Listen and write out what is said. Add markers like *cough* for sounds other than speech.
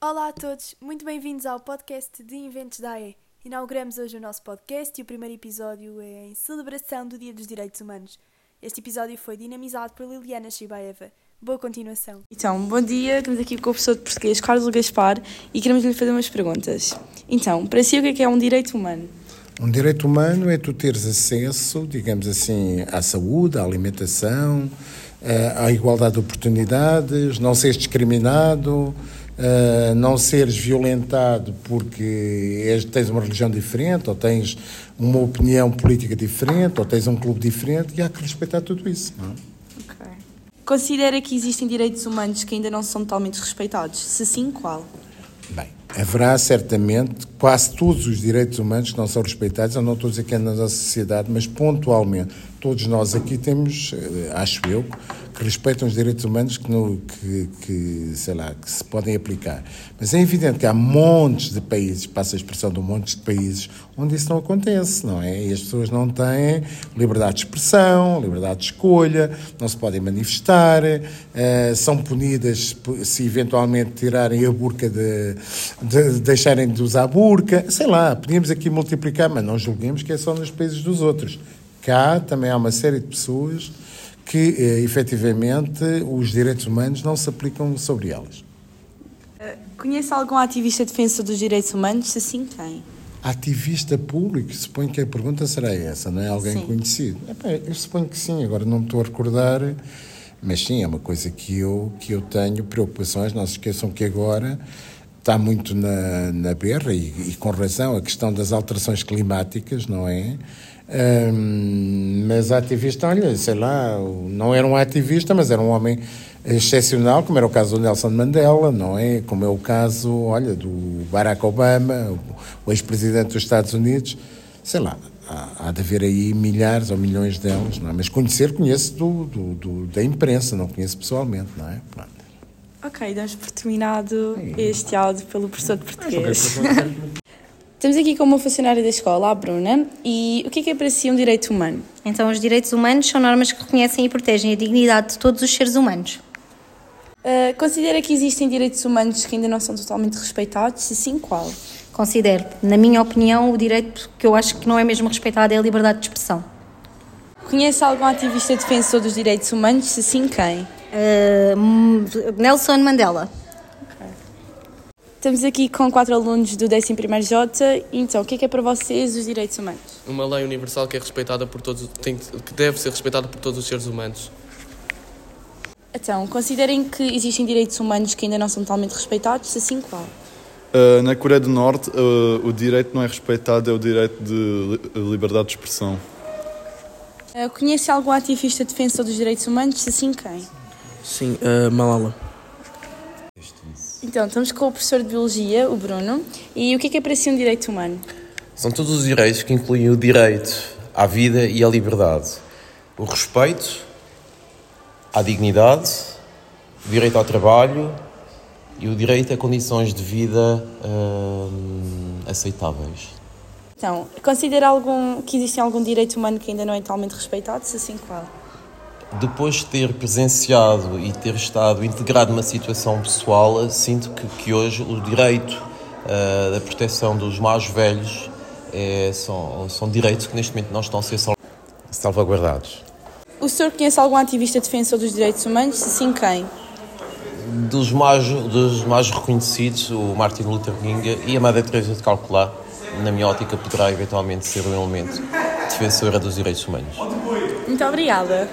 Olá a todos, muito bem-vindos ao podcast de Inventos da AE. Inauguramos hoje o nosso podcast e o primeiro episódio é em celebração do Dia dos Direitos Humanos. Este episódio foi dinamizado por Liliana Shibaeva. Boa continuação. Então, bom dia, estamos aqui com o professor de português Carlos Gaspar e queremos lhe fazer umas perguntas. Então, para si o que é, que é um direito humano? Um direito humano é tu teres acesso, digamos assim, à saúde, à alimentação, eh, à igualdade de oportunidades, não seres discriminado, Uh, não seres violentado porque és, tens uma religião diferente, ou tens uma opinião política diferente, ou tens um clube diferente, e há que respeitar tudo isso. Não? É? Okay. Considera que existem direitos humanos que ainda não são totalmente respeitados? Se sim, qual? Bem, haverá certamente quase todos os direitos humanos que não são respeitados, eu não estou a dizer que é na nossa sociedade, mas pontualmente. Todos nós aqui temos, eh, acho eu, que respeitam os direitos humanos que, no, que, que, sei lá, que se podem aplicar. Mas é evidente que há montes de países, passa a expressão de montes de países, onde isso não acontece, não é? E as pessoas não têm liberdade de expressão, liberdade de escolha, não se podem manifestar, uh, são punidas se eventualmente tirarem a burca de, de deixarem de usar a burca, sei lá, podíamos aqui multiplicar, mas não julguemos que é só nos países dos outros. Cá também há uma série de pessoas que eh, efetivamente os direitos humanos não se aplicam sobre elas. Eh, conhece algum ativista defensor dos direitos humanos? Se sim, quem? Ativista público? Suponho que a pergunta será essa, não é? Alguém sim. conhecido? eu suponho que sim, agora não me estou a recordar, mas sim, é uma coisa que eu, que eu tenho preocupações. Não se esqueçam que agora está muito na, na berra, e, e com razão, a questão das alterações climáticas, não é? Um, mas ativista, olha, sei lá, não era um ativista, mas era um homem excepcional, como era o caso do Nelson Mandela, não é? Como é o caso, olha, do Barack Obama, o ex-presidente dos Estados Unidos, sei lá, há, há, de haver aí milhares ou milhões delas, não é? Mas conhecer, conheço do, do, do, da imprensa, não conheço pessoalmente, não é? Pronto. Ok, damos por terminado este áudio pelo professor de português. *laughs* Estamos aqui com uma funcionária da escola, a Bruna, e o que é, que é para si um direito humano? Então, os direitos humanos são normas que reconhecem e protegem a dignidade de todos os seres humanos. Uh, considera que existem direitos humanos que ainda não são totalmente respeitados? Se sim, qual? Considero. Na minha opinião, o direito que eu acho que não é mesmo respeitado é a liberdade de expressão. Conhece algum ativista defensor dos direitos humanos? Se sim, quem? Uh, Nelson Mandela. Estamos aqui com quatro alunos do 11º J. Então, o que é, que é para vocês os direitos humanos? Uma lei universal que é respeitada por todos, tem, que deve ser respeitada por todos os seres humanos. Então, considerem que existem direitos humanos que ainda não são totalmente respeitados, se sim, qual? Uh, na Coreia do Norte, uh, o direito não é respeitado, é o direito de liberdade de expressão. Uh, conhece algum ativista defensor dos direitos humanos? Se sim, quem? Sim, Malala. Então, estamos com o professor de Biologia, o Bruno. E o que é que é para si um direito humano? São todos os direitos que incluem o direito à vida e à liberdade, o respeito à dignidade, o direito ao trabalho e o direito a condições de vida hum, aceitáveis. Então, considera algum, que existe algum direito humano que ainda não é totalmente respeitado? Se assim, qual? Depois de ter presenciado e ter estado integrado numa situação pessoal, sinto que, que hoje o direito uh, da proteção dos mais velhos é, são, são direitos que neste momento não estão a ser salvaguardados. O senhor conhece algum ativista defensor dos direitos humanos? Se sim, quem? Dos mais, dos mais reconhecidos, o Martin Luther King e a Madre Teresa de Calcular, na minha ótica, poderá eventualmente ser um elemento defensora dos direitos humanos. Muito obrigada.